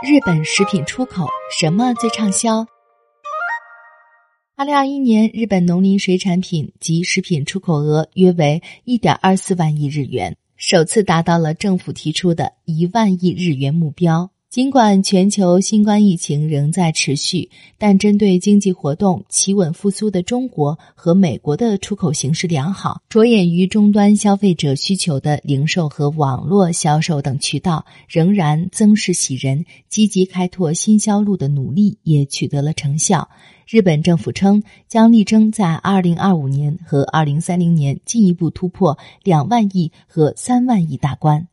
日本食品出口什么最畅销？二零二一年，日本农林水产品及食品出口额约为一点二四万亿日元，首次达到了政府提出的一万亿日元目标。尽管全球新冠疫情仍在持续，但针对经济活动企稳复苏的中国和美国的出口形势良好，着眼于终端消费者需求的零售和网络销售等渠道仍然增势喜人，积极开拓新销路的努力也取得了成效。日本政府称，将力争在二零二五年和二零三零年进一步突破两万亿和三万亿大关。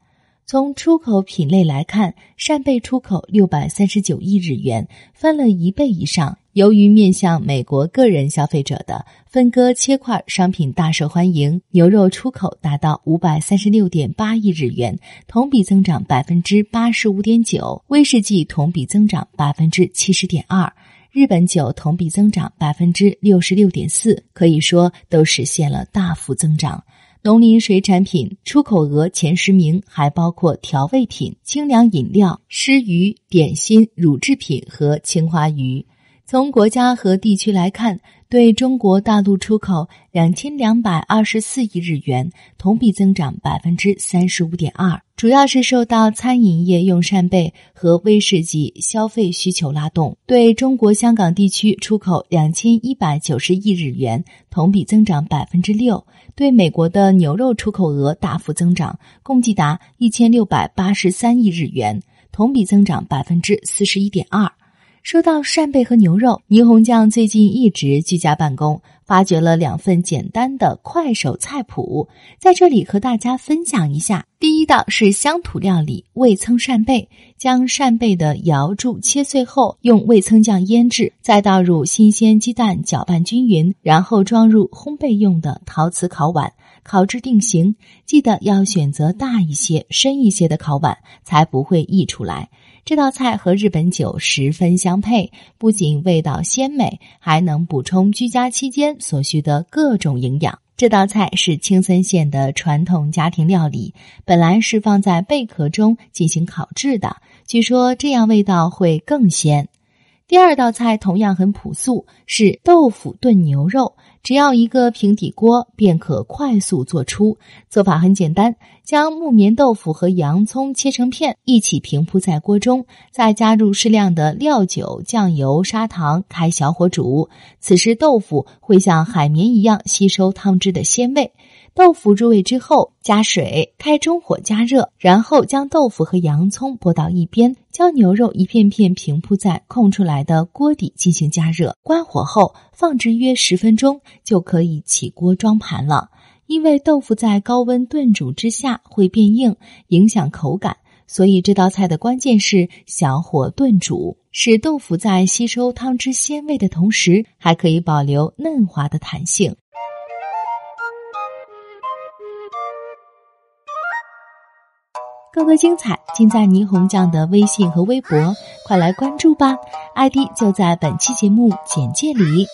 从出口品类来看，扇贝出口六百三十九亿日元，翻了一倍以上。由于面向美国个人消费者的分割切块商品大受欢迎，牛肉出口达到五百三十六点八亿日元，同比增长百分之八十五点九；威士忌同比增长百分之七十点二；日本酒同比增长百分之六十六点四，可以说都实现了大幅增长。农林水产品出口额前十名还包括调味品、清凉饮料、湿鱼、点心、乳制品和青花鱼。从国家和地区来看，对中国大陆出口两千两百二十四亿日元，同比增长百分之三十五点二，主要是受到餐饮业用扇贝和威士忌消费需求拉动。对中国香港地区出口两千一百九十亿日元，同比增长百分之六。对美国的牛肉出口额大幅增长，共计达一千六百八十三亿日元，同比增长百分之四十一点二。说到扇贝和牛肉，倪红酱最近一直居家办公，发掘了两份简单的快手菜谱，在这里和大家分享一下。第一道是乡土料理味噌扇贝，将扇贝的瑶柱切碎后，用味噌酱腌制，再倒入新鲜鸡蛋搅拌均匀，然后装入烘焙用的陶瓷烤碗，烤至定型。记得要选择大一些、深一些的烤碗，才不会溢出来。这道菜和日本酒十分相配，不仅味道鲜美，还能补充居家期间所需的各种营养。这道菜是青森县的传统家庭料理，本来是放在贝壳中进行烤制的，据说这样味道会更鲜。第二道菜同样很朴素，是豆腐炖牛肉。只要一个平底锅便可快速做出。做法很简单，将木棉豆腐和洋葱切成片，一起平铺在锅中，再加入适量的料酒、酱油、砂糖，开小火煮。此时豆腐会像海绵一样吸收汤汁的鲜味。豆腐入味之后，加水，开中火加热，然后将豆腐和洋葱拨到一边，将牛肉一片片平铺在空出来的锅底进行加热。关火后，放置约十分钟，就可以起锅装盘了。因为豆腐在高温炖煮之下会变硬，影响口感，所以这道菜的关键是小火炖煮，使豆腐在吸收汤汁鲜味的同时，还可以保留嫩滑的弹性。更多精彩尽在霓虹酱的微信和微博，快来关注吧！ID 就在本期节目简介里。